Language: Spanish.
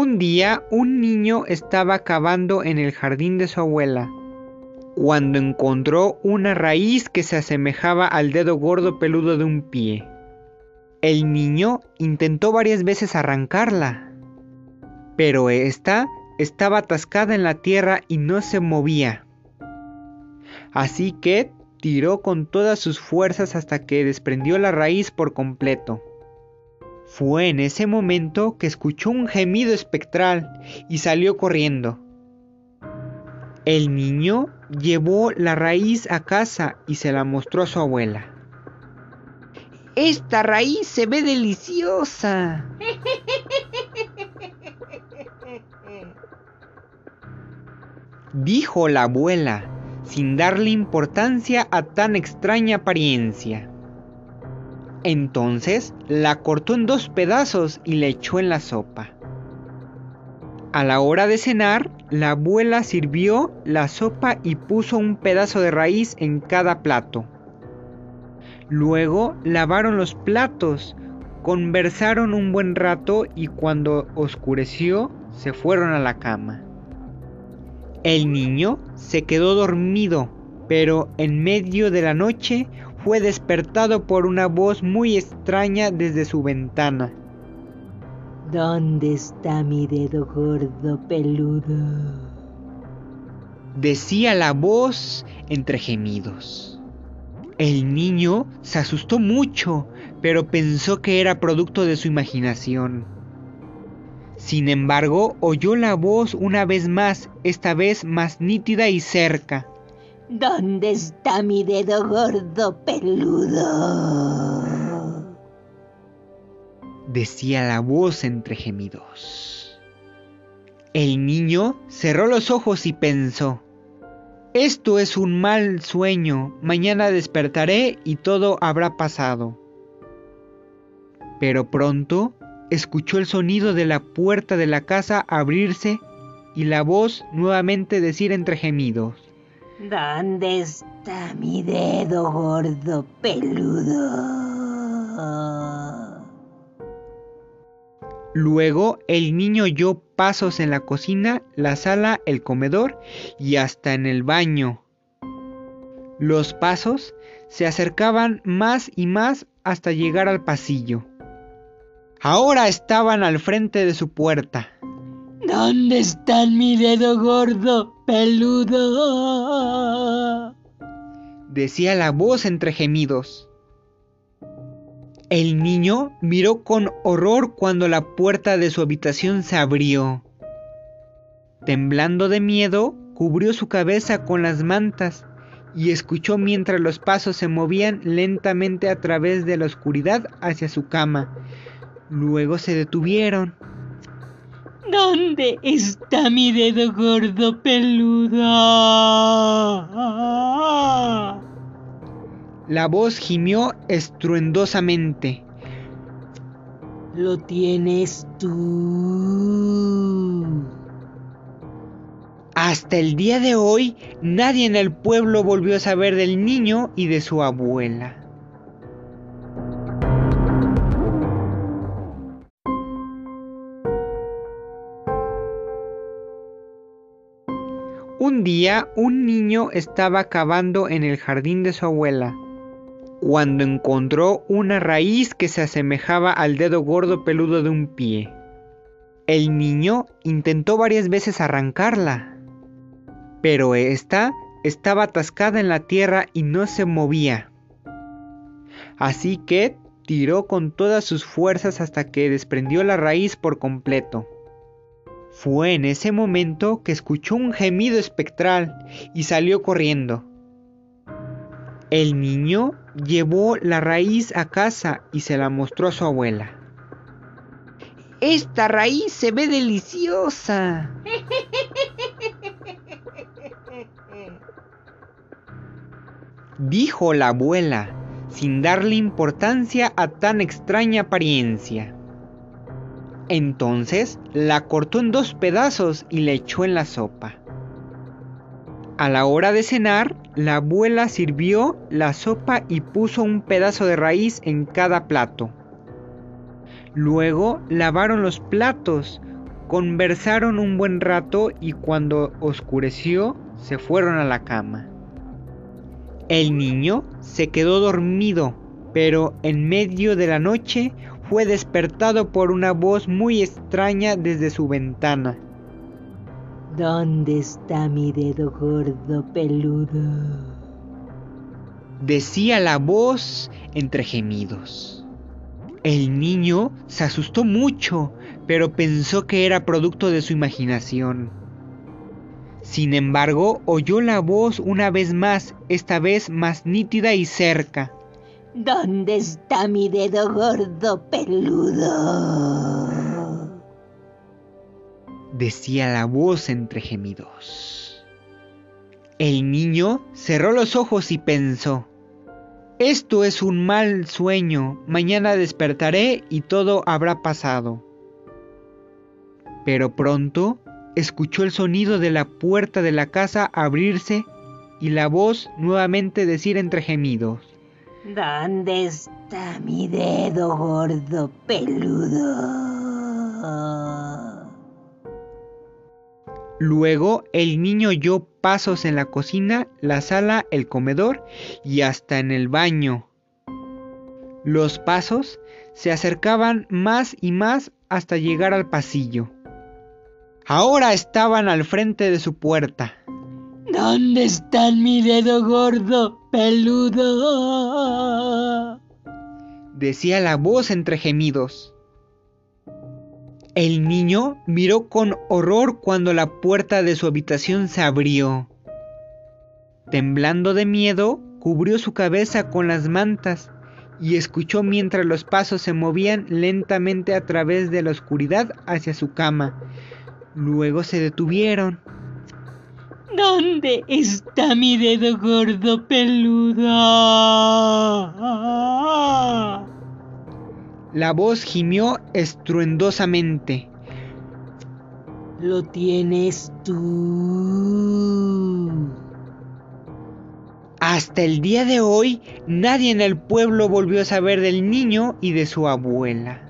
Un día un niño estaba cavando en el jardín de su abuela, cuando encontró una raíz que se asemejaba al dedo gordo peludo de un pie. El niño intentó varias veces arrancarla, pero esta estaba atascada en la tierra y no se movía. Así que tiró con todas sus fuerzas hasta que desprendió la raíz por completo. Fue en ese momento que escuchó un gemido espectral y salió corriendo. El niño llevó la raíz a casa y se la mostró a su abuela. Esta raíz se ve deliciosa. Dijo la abuela, sin darle importancia a tan extraña apariencia. Entonces la cortó en dos pedazos y la echó en la sopa. A la hora de cenar, la abuela sirvió la sopa y puso un pedazo de raíz en cada plato. Luego lavaron los platos, conversaron un buen rato y cuando oscureció se fueron a la cama. El niño se quedó dormido, pero en medio de la noche fue despertado por una voz muy extraña desde su ventana. ¿Dónde está mi dedo gordo peludo? Decía la voz entre gemidos. El niño se asustó mucho, pero pensó que era producto de su imaginación. Sin embargo, oyó la voz una vez más, esta vez más nítida y cerca. ¿Dónde está mi dedo gordo peludo? Decía la voz entre gemidos. El niño cerró los ojos y pensó, esto es un mal sueño, mañana despertaré y todo habrá pasado. Pero pronto escuchó el sonido de la puerta de la casa abrirse y la voz nuevamente decir entre gemidos. ¿Dónde está mi dedo gordo peludo? Luego el niño oyó pasos en la cocina, la sala, el comedor y hasta en el baño. Los pasos se acercaban más y más hasta llegar al pasillo. Ahora estaban al frente de su puerta. ¿Dónde está mi dedo gordo peludo? Decía la voz entre gemidos. El niño miró con horror cuando la puerta de su habitación se abrió. Temblando de miedo, cubrió su cabeza con las mantas y escuchó mientras los pasos se movían lentamente a través de la oscuridad hacia su cama. Luego se detuvieron. ¿Dónde está mi dedo gordo peludo? La voz gimió estruendosamente. Lo tienes tú. Hasta el día de hoy, nadie en el pueblo volvió a saber del niño y de su abuela. Un día un niño estaba cavando en el jardín de su abuela, cuando encontró una raíz que se asemejaba al dedo gordo peludo de un pie. El niño intentó varias veces arrancarla, pero esta estaba atascada en la tierra y no se movía. Así que tiró con todas sus fuerzas hasta que desprendió la raíz por completo. Fue en ese momento que escuchó un gemido espectral y salió corriendo. El niño llevó la raíz a casa y se la mostró a su abuela. Esta raíz se ve deliciosa. Dijo la abuela, sin darle importancia a tan extraña apariencia. Entonces la cortó en dos pedazos y la echó en la sopa. A la hora de cenar, la abuela sirvió la sopa y puso un pedazo de raíz en cada plato. Luego lavaron los platos, Conversaron un buen rato y cuando oscureció se fueron a la cama. El niño se quedó dormido, pero en medio de la noche fue despertado por una voz muy extraña desde su ventana. ¿Dónde está mi dedo gordo peludo? Decía la voz entre gemidos. El niño se asustó mucho, pero pensó que era producto de su imaginación. Sin embargo, oyó la voz una vez más, esta vez más nítida y cerca. ¿Dónde está mi dedo gordo peludo? Decía la voz entre gemidos. El niño cerró los ojos y pensó, esto es un mal sueño, mañana despertaré y todo habrá pasado. Pero pronto escuchó el sonido de la puerta de la casa abrirse y la voz nuevamente decir entre gemidos. ¿Dónde está mi dedo gordo peludo? Luego el niño oyó pasos en la cocina, la sala, el comedor y hasta en el baño. Los pasos se acercaban más y más hasta llegar al pasillo. Ahora estaban al frente de su puerta. ¿Dónde está mi dedo gordo, peludo? Decía la voz entre gemidos. El niño miró con horror cuando la puerta de su habitación se abrió. Temblando de miedo, cubrió su cabeza con las mantas y escuchó mientras los pasos se movían lentamente a través de la oscuridad hacia su cama. Luego se detuvieron. ¿Dónde está mi dedo gordo peludo? La voz gimió estruendosamente. Lo tienes tú. Hasta el día de hoy, nadie en el pueblo volvió a saber del niño y de su abuela.